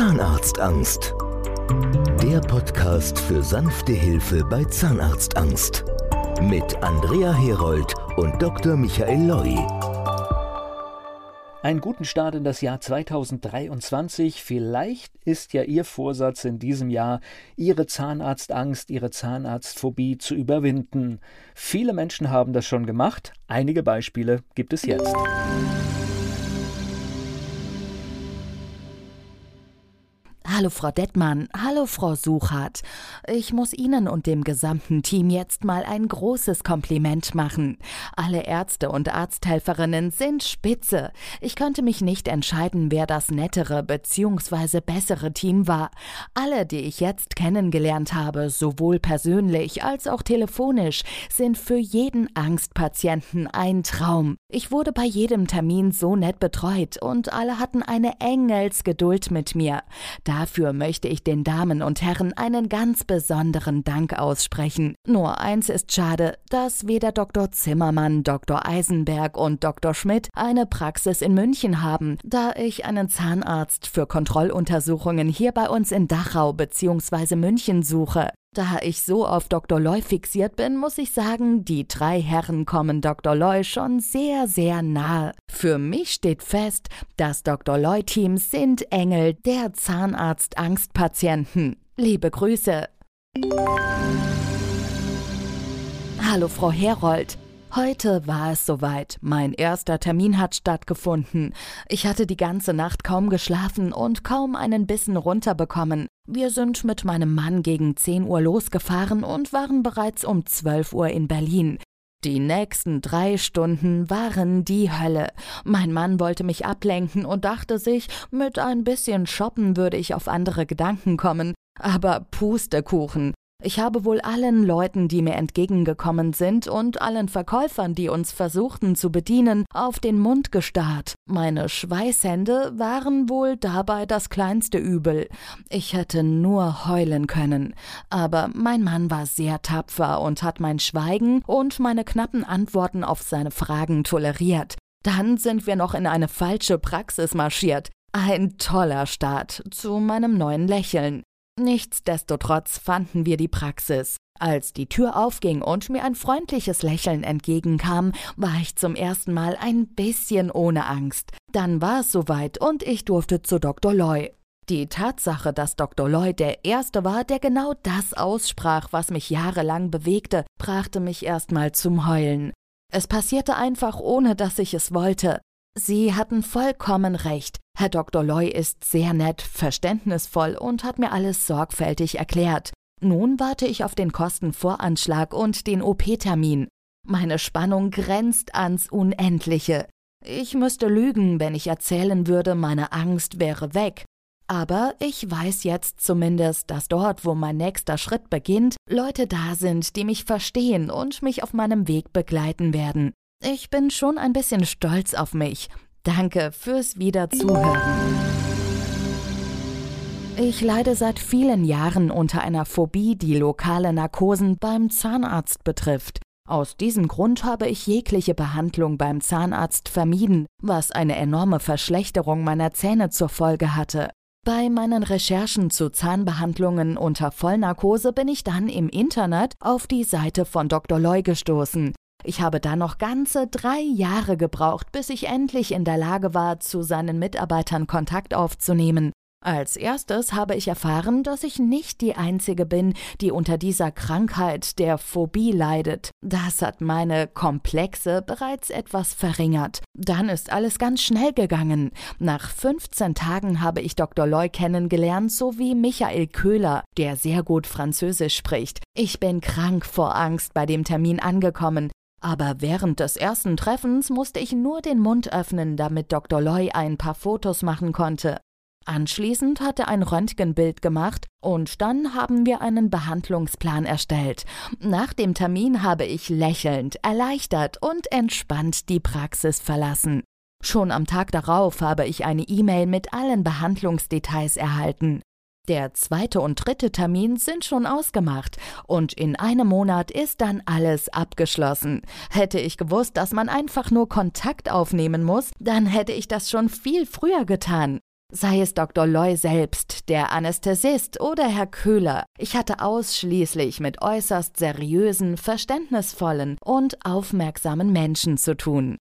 Zahnarztangst. Der Podcast für sanfte Hilfe bei Zahnarztangst. Mit Andrea Herold und Dr. Michael Loi. Einen guten Start in das Jahr 2023. Vielleicht ist ja Ihr Vorsatz in diesem Jahr, Ihre Zahnarztangst, Ihre Zahnarztphobie zu überwinden. Viele Menschen haben das schon gemacht. Einige Beispiele gibt es jetzt. Hallo Frau Dettmann, hallo Frau Suchert. Ich muss Ihnen und dem gesamten Team jetzt mal ein großes Kompliment machen. Alle Ärzte und Arzthelferinnen sind spitze. Ich könnte mich nicht entscheiden, wer das nettere bzw. bessere Team war. Alle, die ich jetzt kennengelernt habe, sowohl persönlich als auch telefonisch, sind für jeden Angstpatienten ein Traum. Ich wurde bei jedem Termin so nett betreut und alle hatten eine Engelsgeduld mit mir. Dafür Dafür möchte ich den Damen und Herren einen ganz besonderen Dank aussprechen. Nur eins ist schade, dass weder Dr. Zimmermann, Dr. Eisenberg und Dr. Schmidt eine Praxis in München haben, da ich einen Zahnarzt für Kontrolluntersuchungen hier bei uns in Dachau bzw. München suche. Da ich so auf Dr. Loy fixiert bin, muss ich sagen, die drei Herren kommen Dr. Loy schon sehr, sehr nahe. Für mich steht fest, das Dr. Loy-Team sind Engel der Zahnarzt-Angstpatienten. Liebe Grüße. Hallo Frau Herold. Heute war es soweit. Mein erster Termin hat stattgefunden. Ich hatte die ganze Nacht kaum geschlafen und kaum einen Bissen runterbekommen. Wir sind mit meinem Mann gegen 10 Uhr losgefahren und waren bereits um 12 Uhr in Berlin. Die nächsten drei Stunden waren die Hölle. Mein Mann wollte mich ablenken und dachte sich, mit ein bisschen Shoppen würde ich auf andere Gedanken kommen. Aber Pustekuchen. Ich habe wohl allen Leuten, die mir entgegengekommen sind und allen Verkäufern, die uns versuchten zu bedienen, auf den Mund gestarrt. Meine Schweißhände waren wohl dabei das kleinste Übel. Ich hätte nur heulen können. Aber mein Mann war sehr tapfer und hat mein Schweigen und meine knappen Antworten auf seine Fragen toleriert. Dann sind wir noch in eine falsche Praxis marschiert. Ein toller Start zu meinem neuen Lächeln. Nichtsdestotrotz fanden wir die Praxis. Als die Tür aufging und mir ein freundliches Lächeln entgegenkam, war ich zum ersten Mal ein bisschen ohne Angst. Dann war es soweit und ich durfte zu Dr. Loy. Die Tatsache, dass Dr. Loy der Erste war, der genau das aussprach, was mich jahrelang bewegte, brachte mich erstmal zum Heulen. Es passierte einfach, ohne dass ich es wollte. Sie hatten vollkommen recht. Herr Dr. Loy ist sehr nett, verständnisvoll und hat mir alles sorgfältig erklärt. Nun warte ich auf den Kostenvoranschlag und den OP-Termin. Meine Spannung grenzt ans Unendliche. Ich müsste lügen, wenn ich erzählen würde, meine Angst wäre weg. Aber ich weiß jetzt zumindest, dass dort, wo mein nächster Schritt beginnt, Leute da sind, die mich verstehen und mich auf meinem Weg begleiten werden. Ich bin schon ein bisschen stolz auf mich. Danke fürs Wiederzuhören. Ich leide seit vielen Jahren unter einer Phobie, die lokale Narkosen beim Zahnarzt betrifft. Aus diesem Grund habe ich jegliche Behandlung beim Zahnarzt vermieden, was eine enorme Verschlechterung meiner Zähne zur Folge hatte. Bei meinen Recherchen zu Zahnbehandlungen unter Vollnarkose bin ich dann im Internet auf die Seite von Dr. Loy gestoßen, ich habe da noch ganze drei Jahre gebraucht, bis ich endlich in der Lage war, zu seinen Mitarbeitern Kontakt aufzunehmen. Als erstes habe ich erfahren, dass ich nicht die Einzige bin, die unter dieser Krankheit der Phobie leidet. Das hat meine Komplexe bereits etwas verringert. Dann ist alles ganz schnell gegangen. Nach 15 Tagen habe ich Dr. Loy kennengelernt sowie Michael Köhler, der sehr gut Französisch spricht. Ich bin krank vor Angst bei dem Termin angekommen. Aber während des ersten Treffens musste ich nur den Mund öffnen, damit Dr. Loy ein paar Fotos machen konnte. Anschließend hat er ein Röntgenbild gemacht und dann haben wir einen Behandlungsplan erstellt. Nach dem Termin habe ich lächelnd, erleichtert und entspannt die Praxis verlassen. Schon am Tag darauf habe ich eine E-Mail mit allen Behandlungsdetails erhalten. Der zweite und dritte Termin sind schon ausgemacht und in einem Monat ist dann alles abgeschlossen. Hätte ich gewusst, dass man einfach nur Kontakt aufnehmen muss, dann hätte ich das schon viel früher getan. Sei es Dr. Loy selbst, der Anästhesist oder Herr Köhler, ich hatte ausschließlich mit äußerst seriösen, verständnisvollen und aufmerksamen Menschen zu tun.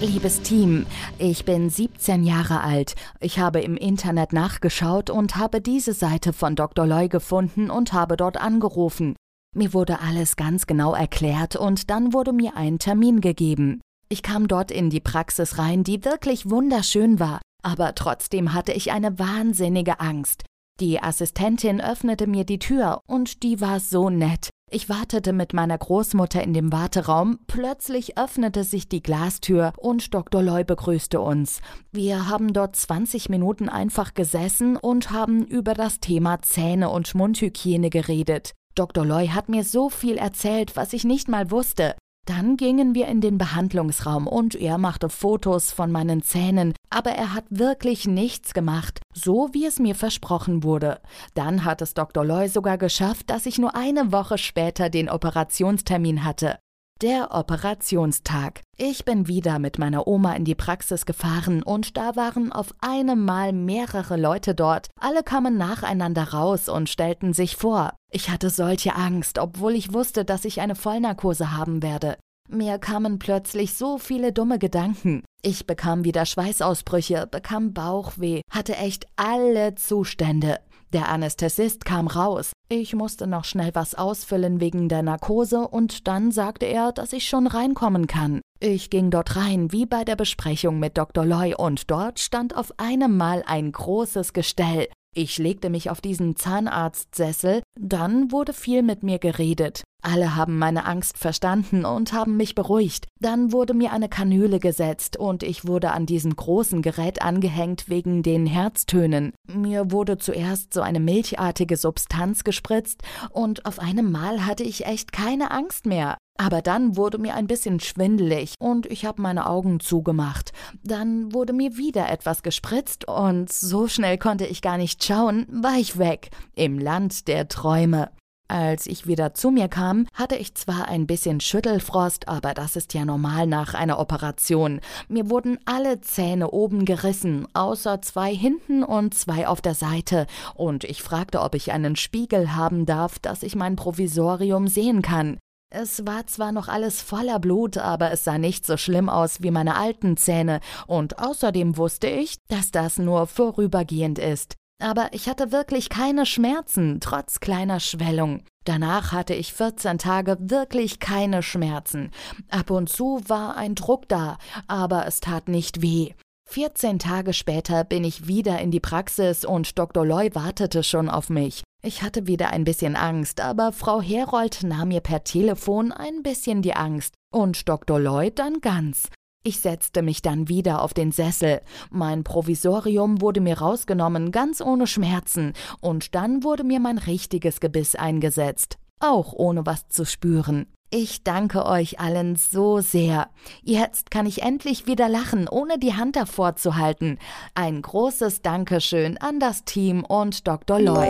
Liebes Team, ich bin 17 Jahre alt. Ich habe im Internet nachgeschaut und habe diese Seite von Dr. Loy gefunden und habe dort angerufen. Mir wurde alles ganz genau erklärt und dann wurde mir ein Termin gegeben. Ich kam dort in die Praxis rein, die wirklich wunderschön war, aber trotzdem hatte ich eine wahnsinnige Angst. Die Assistentin öffnete mir die Tür und die war so nett. Ich wartete mit meiner Großmutter in dem Warteraum, plötzlich öffnete sich die Glastür und Dr. Loy begrüßte uns. Wir haben dort 20 Minuten einfach gesessen und haben über das Thema Zähne und Mundhygiene geredet. Dr. Loy hat mir so viel erzählt, was ich nicht mal wusste. Dann gingen wir in den Behandlungsraum und er machte Fotos von meinen Zähnen, aber er hat wirklich nichts gemacht, so wie es mir versprochen wurde. Dann hat es Dr. Loy sogar geschafft, dass ich nur eine Woche später den Operationstermin hatte. Der Operationstag. Ich bin wieder mit meiner Oma in die Praxis gefahren und da waren auf einem Mal mehrere Leute dort. Alle kamen nacheinander raus und stellten sich vor. Ich hatte solche Angst, obwohl ich wusste, dass ich eine Vollnarkose haben werde. Mir kamen plötzlich so viele dumme Gedanken. Ich bekam wieder Schweißausbrüche, bekam Bauchweh, hatte echt alle Zustände. Der Anästhesist kam raus. Ich musste noch schnell was ausfüllen wegen der Narkose und dann sagte er, dass ich schon reinkommen kann. Ich ging dort rein, wie bei der Besprechung mit Dr. Loy, und dort stand auf einem Mal ein großes Gestell. Ich legte mich auf diesen Zahnarztsessel, dann wurde viel mit mir geredet. Alle haben meine Angst verstanden und haben mich beruhigt. Dann wurde mir eine Kanüle gesetzt und ich wurde an diesem großen Gerät angehängt wegen den Herztönen. Mir wurde zuerst so eine milchartige Substanz gespritzt und auf einem Mal hatte ich echt keine Angst mehr. Aber dann wurde mir ein bisschen schwindelig und ich habe meine Augen zugemacht. Dann wurde mir wieder etwas gespritzt und so schnell konnte ich gar nicht schauen, war ich weg, im Land der Träume. Als ich wieder zu mir kam, hatte ich zwar ein bisschen Schüttelfrost, aber das ist ja normal nach einer Operation. Mir wurden alle Zähne oben gerissen, außer zwei hinten und zwei auf der Seite, und ich fragte, ob ich einen Spiegel haben darf, dass ich mein Provisorium sehen kann. Es war zwar noch alles voller Blut, aber es sah nicht so schlimm aus wie meine alten Zähne, und außerdem wusste ich, dass das nur vorübergehend ist. Aber ich hatte wirklich keine Schmerzen, trotz kleiner Schwellung. Danach hatte ich 14 Tage wirklich keine Schmerzen. Ab und zu war ein Druck da, aber es tat nicht weh. 14 Tage später bin ich wieder in die Praxis und Dr. Loy wartete schon auf mich. Ich hatte wieder ein bisschen Angst, aber Frau Herold nahm mir per Telefon ein bisschen die Angst und Dr. Lloyd dann ganz. Ich setzte mich dann wieder auf den Sessel. Mein Provisorium wurde mir rausgenommen, ganz ohne Schmerzen, und dann wurde mir mein richtiges Gebiss eingesetzt, auch ohne was zu spüren. Ich danke euch allen so sehr. Jetzt kann ich endlich wieder lachen, ohne die Hand davor zu halten. Ein großes Dankeschön an das Team und Dr. Loy.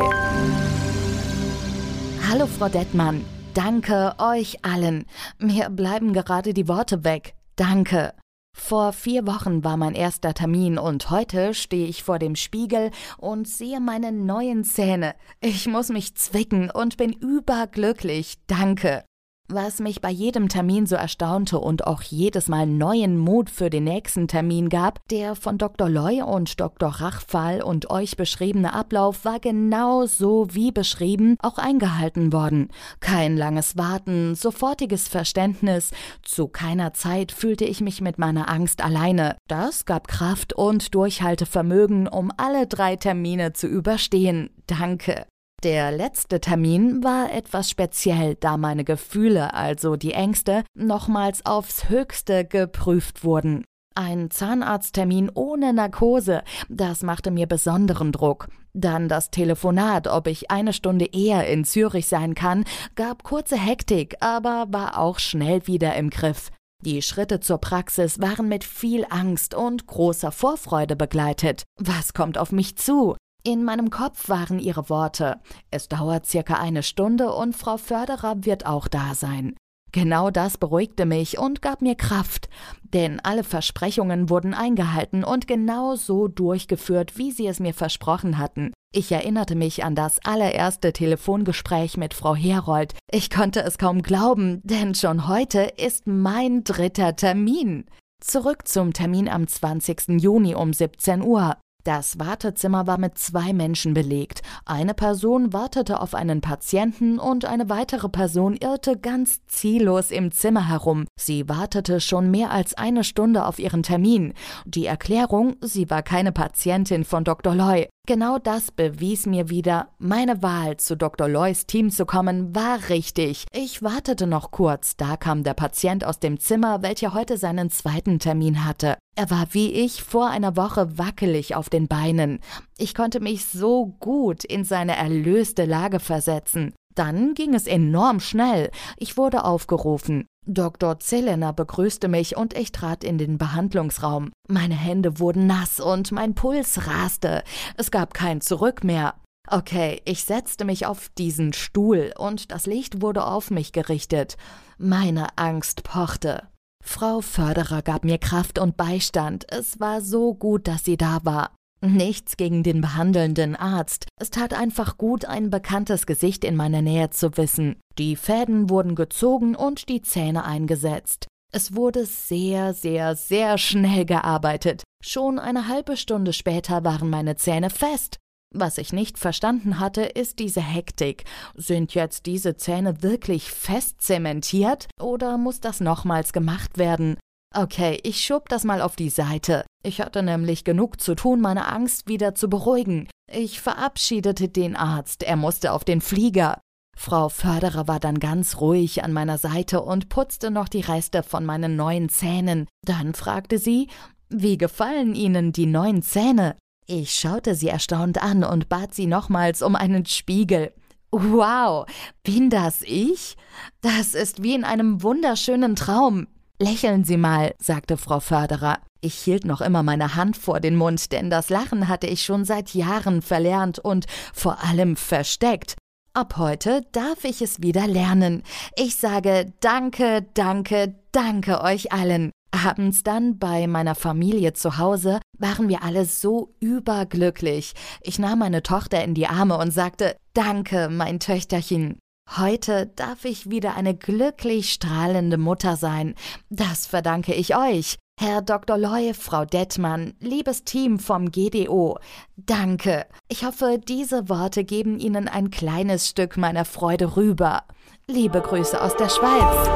Hallo, Frau Dettmann. Danke euch allen. Mir bleiben gerade die Worte weg. Danke. Vor vier Wochen war mein erster Termin und heute stehe ich vor dem Spiegel und sehe meine neuen Zähne. Ich muss mich zwicken und bin überglücklich. Danke. Was mich bei jedem Termin so erstaunte und auch jedes Mal neuen Mut für den nächsten Termin gab, der von Dr. Loy und Dr. Rachfall und euch beschriebene Ablauf war genau so wie beschrieben auch eingehalten worden. Kein langes Warten, sofortiges Verständnis, zu keiner Zeit fühlte ich mich mit meiner Angst alleine. Das gab Kraft und Durchhaltevermögen, um alle drei Termine zu überstehen. Danke. Der letzte Termin war etwas speziell, da meine Gefühle, also die Ängste, nochmals aufs höchste geprüft wurden. Ein Zahnarzttermin ohne Narkose, das machte mir besonderen Druck. Dann das Telefonat, ob ich eine Stunde eher in Zürich sein kann, gab kurze Hektik, aber war auch schnell wieder im Griff. Die Schritte zur Praxis waren mit viel Angst und großer Vorfreude begleitet. Was kommt auf mich zu? In meinem Kopf waren ihre Worte. Es dauert circa eine Stunde und Frau Förderer wird auch da sein. Genau das beruhigte mich und gab mir Kraft, denn alle Versprechungen wurden eingehalten und genau so durchgeführt, wie sie es mir versprochen hatten. Ich erinnerte mich an das allererste Telefongespräch mit Frau Herold. Ich konnte es kaum glauben, denn schon heute ist mein dritter Termin. Zurück zum Termin am 20. Juni um 17 Uhr. Das Wartezimmer war mit zwei Menschen belegt. Eine Person wartete auf einen Patienten und eine weitere Person irrte ganz ziellos im Zimmer herum. Sie wartete schon mehr als eine Stunde auf ihren Termin. Die Erklärung, sie war keine Patientin von Dr. Loy. Genau das bewies mir wieder, meine Wahl, zu Dr. Loys Team zu kommen, war richtig. Ich wartete noch kurz, da kam der Patient aus dem Zimmer, welcher heute seinen zweiten Termin hatte. Er war wie ich vor einer Woche wackelig auf den Beinen. Ich konnte mich so gut in seine erlöste Lage versetzen. Dann ging es enorm schnell. Ich wurde aufgerufen. Dr. Zelena begrüßte mich und ich trat in den Behandlungsraum. Meine Hände wurden nass und mein Puls raste. Es gab kein Zurück mehr. Okay, ich setzte mich auf diesen Stuhl und das Licht wurde auf mich gerichtet. Meine Angst pochte. Frau Förderer gab mir Kraft und Beistand. Es war so gut, dass sie da war. Nichts gegen den behandelnden Arzt. Es tat einfach gut, ein bekanntes Gesicht in meiner Nähe zu wissen. Die Fäden wurden gezogen und die Zähne eingesetzt. Es wurde sehr, sehr, sehr schnell gearbeitet. Schon eine halbe Stunde später waren meine Zähne fest. Was ich nicht verstanden hatte, ist diese Hektik. Sind jetzt diese Zähne wirklich fest zementiert oder muss das nochmals gemacht werden? Okay, ich schob das mal auf die Seite. Ich hatte nämlich genug zu tun, meine Angst wieder zu beruhigen. Ich verabschiedete den Arzt, er musste auf den Flieger. Frau Förderer war dann ganz ruhig an meiner Seite und putzte noch die Reste von meinen neuen Zähnen. Dann fragte sie, wie gefallen Ihnen die neuen Zähne? Ich schaute sie erstaunt an und bat sie nochmals um einen Spiegel. Wow, bin das ich? Das ist wie in einem wunderschönen Traum. Lächeln Sie mal, sagte Frau Förderer. Ich hielt noch immer meine Hand vor den Mund, denn das Lachen hatte ich schon seit Jahren verlernt und vor allem versteckt. Ab heute darf ich es wieder lernen. Ich sage Danke, danke, danke euch allen. Abends dann bei meiner Familie zu Hause waren wir alle so überglücklich. Ich nahm meine Tochter in die Arme und sagte Danke, mein Töchterchen. Heute darf ich wieder eine glücklich strahlende Mutter sein. Das verdanke ich euch. Herr Dr. Loy, Frau Dettmann, liebes Team vom GDO, danke. Ich hoffe, diese Worte geben Ihnen ein kleines Stück meiner Freude rüber. Liebe Grüße aus der Schweiz.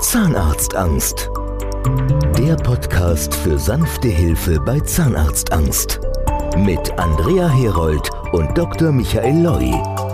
Zahnarztangst. Der Podcast für sanfte Hilfe bei Zahnarztangst. Mit Andrea Herold und Dr. Michael Loi.